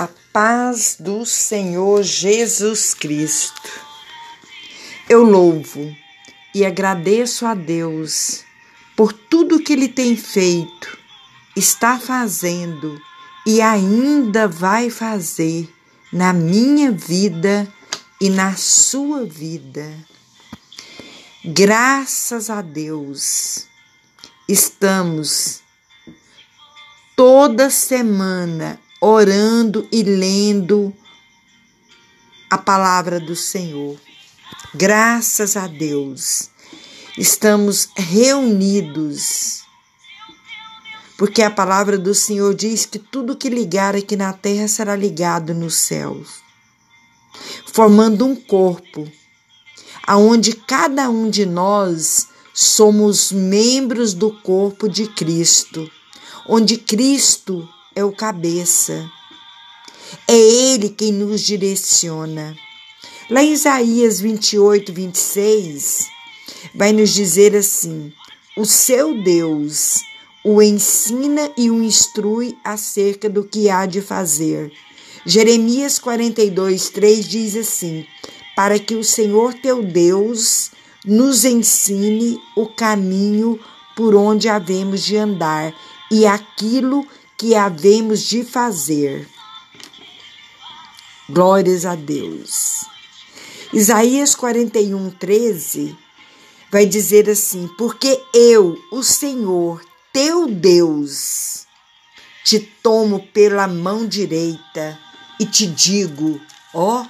A paz do Senhor Jesus Cristo. Eu louvo e agradeço a Deus por tudo que Ele tem feito, está fazendo e ainda vai fazer na minha vida e na sua vida. Graças a Deus, estamos toda semana orando e lendo a palavra do Senhor. Graças a Deus, estamos reunidos, porque a palavra do Senhor diz que tudo que ligar aqui na terra será ligado nos céus, formando um corpo, aonde cada um de nós somos membros do corpo de Cristo, onde Cristo é o cabeça. É Ele quem nos direciona. Lá em Isaías 28, 26, vai nos dizer assim: O seu Deus o ensina e o instrui acerca do que há de fazer. Jeremias 42, 3 diz assim: Para que o Senhor teu Deus nos ensine o caminho por onde havemos de andar e aquilo que havemos de fazer. Glórias a Deus. Isaías 41, 13 vai dizer assim: Porque eu, o Senhor, teu Deus, te tomo pela mão direita e te digo, ó,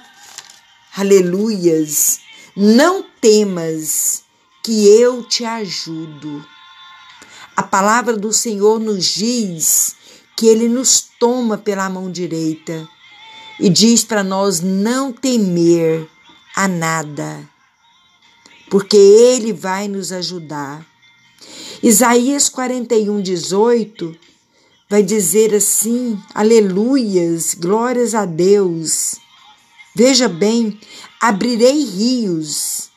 aleluias, não temas, que eu te ajudo. A palavra do Senhor nos diz que ele nos toma pela mão direita e diz para nós não temer a nada, porque ele vai nos ajudar. Isaías 41, 18 vai dizer assim: Aleluias, glórias a Deus. Veja bem, abrirei rios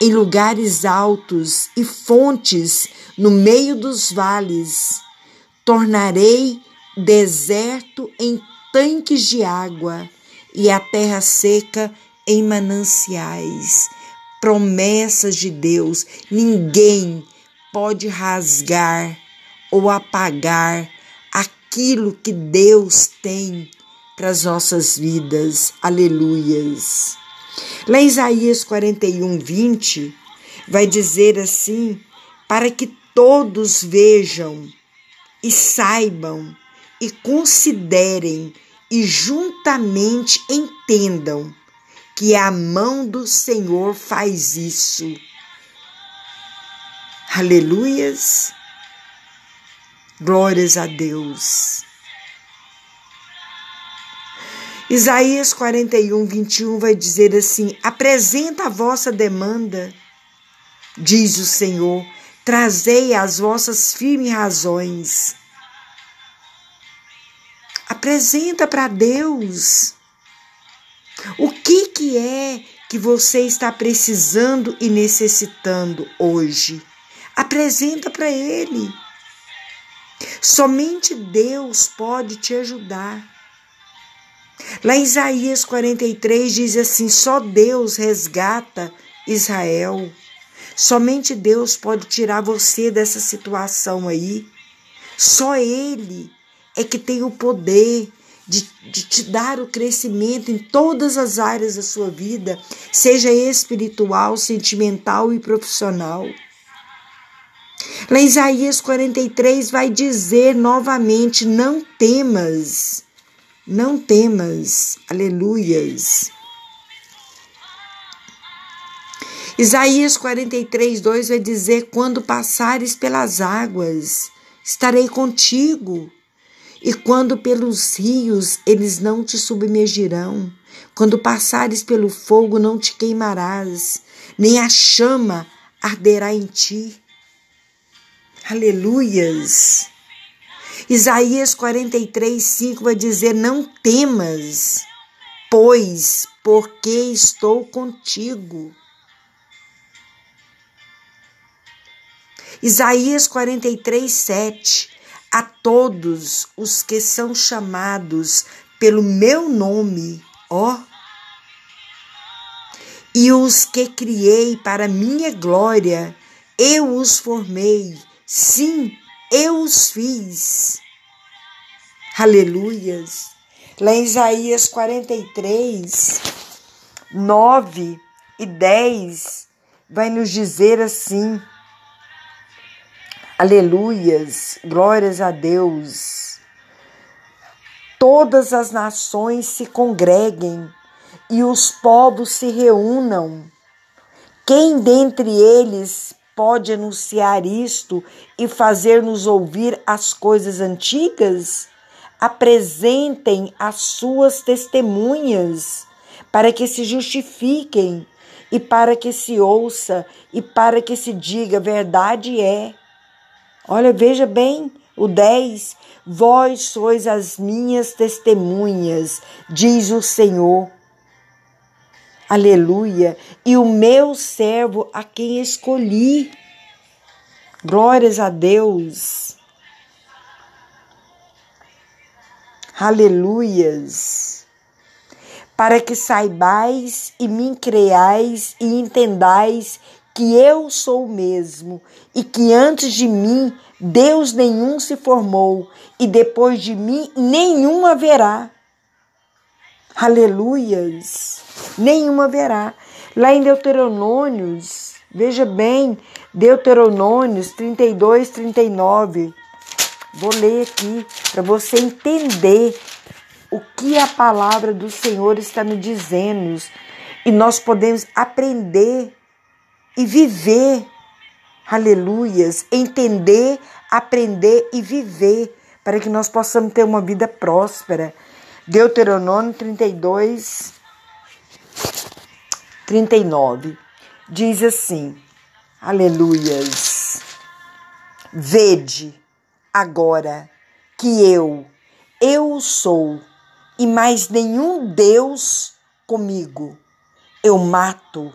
em lugares altos e fontes no meio dos vales Tornarei deserto em tanques de água e a terra seca em mananciais. Promessas de Deus, ninguém pode rasgar ou apagar aquilo que Deus tem para as nossas vidas. Aleluias. Lá em Isaías 41, 20, vai dizer assim: para que todos vejam e saibam e considerem e juntamente entendam que a mão do Senhor faz isso. Aleluias. Glórias a Deus. Isaías 41, 21 vai dizer assim: Apresenta a vossa demanda, diz o Senhor, Trazei as vossas firmes razões. Apresenta para Deus. O que que é que você está precisando e necessitando hoje? Apresenta para ele. Somente Deus pode te ajudar. Lá em Isaías 43 diz assim: só Deus resgata Israel. Somente Deus pode tirar você dessa situação aí. Só Ele é que tem o poder de, de, te dar o crescimento em todas as áreas da sua vida, seja espiritual, sentimental e profissional. Lá em Isaías 43 vai dizer novamente: não temas, não temas, aleluias. Isaías 43, 2 vai dizer: Quando passares pelas águas, estarei contigo. E quando pelos rios, eles não te submergirão. Quando passares pelo fogo, não te queimarás, nem a chama arderá em ti. Aleluias. Isaías 43, 5 vai dizer: Não temas, pois, porque estou contigo. Isaías 43, 7. A todos os que são chamados pelo meu nome, ó. E os que criei para minha glória, eu os formei, sim, eu os fiz. Aleluias. Lá em Isaías 43, 9 e 10, vai nos dizer assim: Aleluias, glórias a Deus. Todas as nações se congreguem e os povos se reúnam. Quem dentre eles pode anunciar isto e fazer-nos ouvir as coisas antigas? Apresentem as suas testemunhas, para que se justifiquem, e para que se ouça, e para que se diga: verdade é. Olha, veja bem, o 10: Vós sois as minhas testemunhas, diz o Senhor Aleluia. E o meu servo a quem escolhi. Glórias a Deus. Aleluias. Para que saibais e me creais e entendais que eu sou o mesmo e que antes de mim Deus nenhum se formou e depois de mim nenhum haverá. Aleluias nenhuma haverá. Lá em Deuteronômios, veja bem, Deuteronômios 32, 39. Vou ler aqui para você entender o que a palavra do Senhor está nos dizendo. E nós podemos aprender e viver. Aleluias. Entender, aprender e viver para que nós possamos ter uma vida próspera. Deuteronômio 32, 39 diz assim: Aleluias. Vede agora que eu, eu sou, e mais nenhum Deus comigo. Eu mato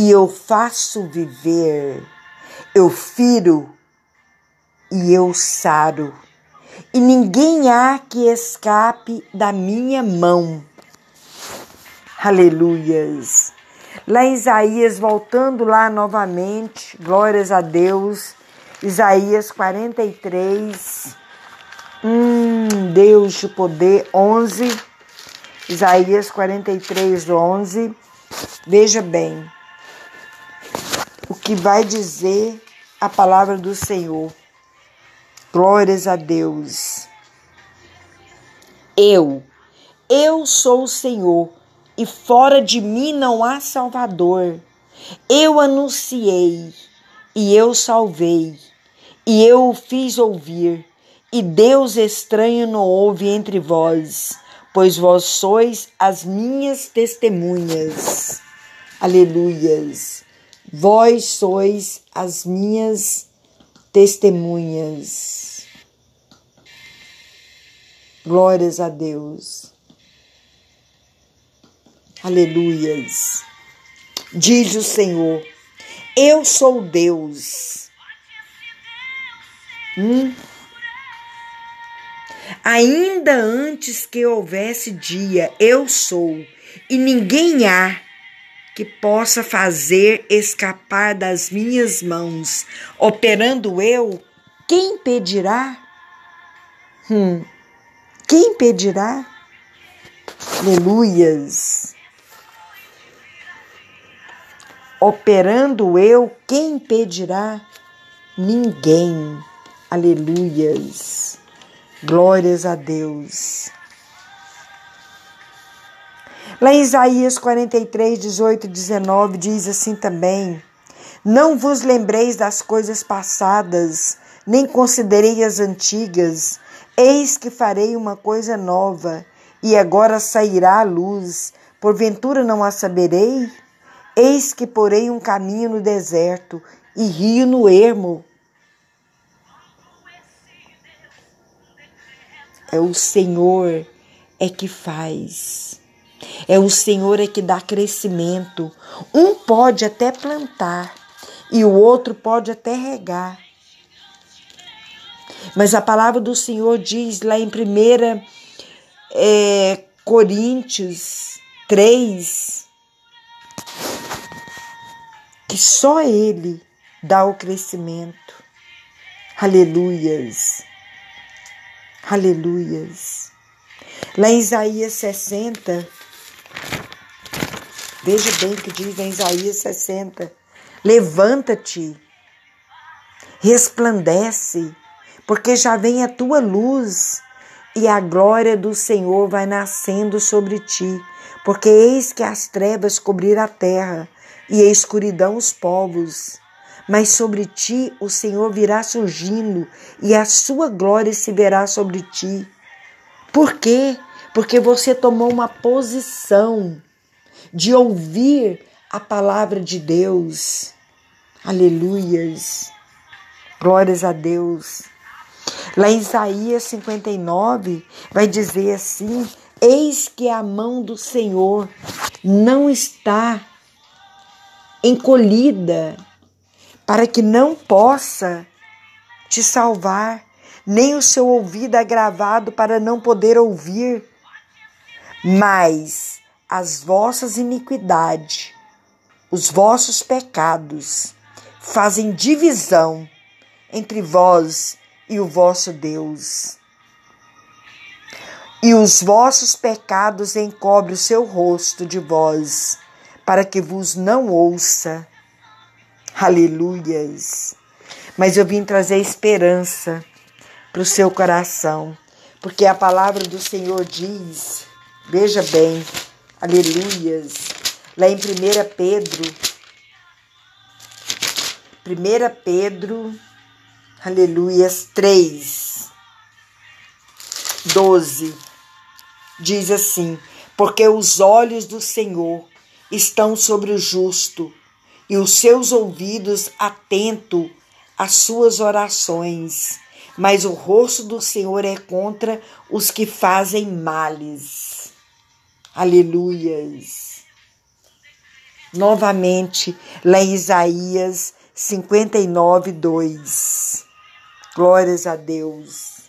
e eu faço viver. Eu firo e eu saro. E ninguém há que escape da minha mão. Aleluias. Lá em Isaías, voltando lá novamente, glórias a Deus. Isaías 43. Hum, Deus de poder, 11. Isaías 43, 11. Veja bem que vai dizer a palavra do Senhor. Glórias a Deus. Eu, eu sou o Senhor e fora de mim não há Salvador. Eu anunciei e eu salvei, e eu o fiz ouvir, e Deus estranho não houve entre vós, pois vós sois as minhas testemunhas. Aleluias. Vós sois as minhas testemunhas. Glórias a Deus. Aleluias. Diz o Senhor: Eu sou Deus. Hum? Ainda antes que houvesse dia, eu sou, e ninguém há que possa fazer escapar das minhas mãos. Operando eu, quem impedirá? Hum. Quem impedirá? Aleluias. Operando eu, quem impedirá? Ninguém. Aleluias. Glórias a Deus. Lá em Isaías 43, 18 e 19 diz assim também: Não vos lembreis das coisas passadas, nem considerei as antigas. Eis que farei uma coisa nova, e agora sairá a luz. Porventura não a saberei? Eis que porei um caminho no deserto e rio no ermo. É o Senhor é que faz. É o Senhor é que dá crescimento. Um pode até plantar e o outro pode até regar. Mas a palavra do Senhor diz lá em 1 é, Coríntios 3, que só Ele dá o crescimento. Aleluias. Aleluias. Lá em Isaías 60, veja bem que diz em Isaías 60: Levanta-te, resplandece, porque já vem a tua luz e a glória do Senhor vai nascendo sobre ti, porque eis que as trevas cobriram a terra e a escuridão os povos. Mas sobre ti o Senhor virá surgindo e a sua glória se verá sobre ti. Por quê? Porque você tomou uma posição de ouvir a palavra de Deus. Aleluias. Glórias a Deus. Lá em Isaías 59 vai dizer assim: Eis que a mão do Senhor não está encolhida para que não possa te salvar, nem o seu ouvido agravado para não poder ouvir. Mas as vossas iniquidades, os vossos pecados, fazem divisão entre vós e o vosso Deus. E os vossos pecados encobre o seu rosto de vós, para que vos não ouça. Aleluias. Mas eu vim trazer esperança para o seu coração, porque a palavra do Senhor diz, veja bem, aleluias, lá em 1 Pedro, 1 Pedro Aleluias 3, 12. Diz assim: Porque os olhos do Senhor estão sobre o justo e os seus ouvidos atento às suas orações, mas o rosto do Senhor é contra os que fazem males. Aleluias. Novamente, lá em Isaías 59, 2. Glórias a Deus.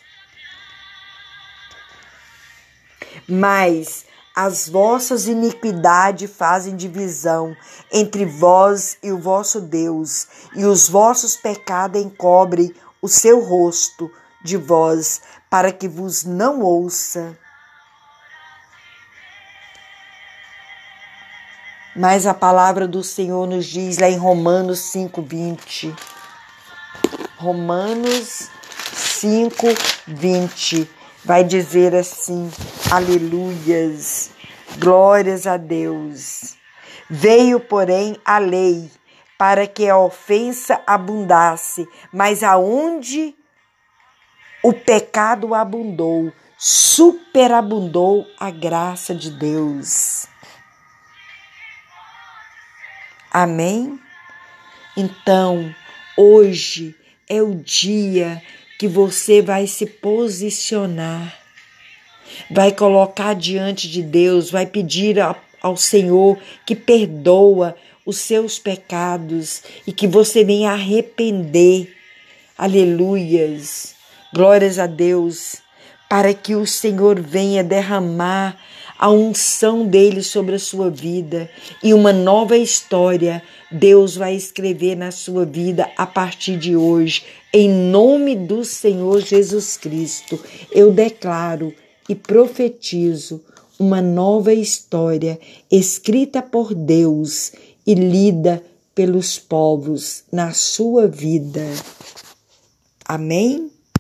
Mas as vossas iniquidades fazem divisão entre vós e o vosso Deus, e os vossos pecados encobrem o seu rosto de vós, para que vos não ouça. Mas a palavra do Senhor nos diz lá em Romanos 5:20. Romanos 5, 20. Vai dizer assim: Aleluias, glórias a Deus. Veio, porém, a lei para que a ofensa abundasse, mas aonde o pecado abundou, superabundou a graça de Deus. Amém? Então, hoje é o dia que você vai se posicionar, vai colocar diante de Deus, vai pedir ao Senhor que perdoa os seus pecados e que você venha arrepender. Aleluias. Glórias a Deus, para que o Senhor venha derramar a unção dele sobre a sua vida e uma nova história Deus vai escrever na sua vida a partir de hoje. Em nome do Senhor Jesus Cristo, eu declaro e profetizo uma nova história escrita por Deus e lida pelos povos na sua vida. Amém?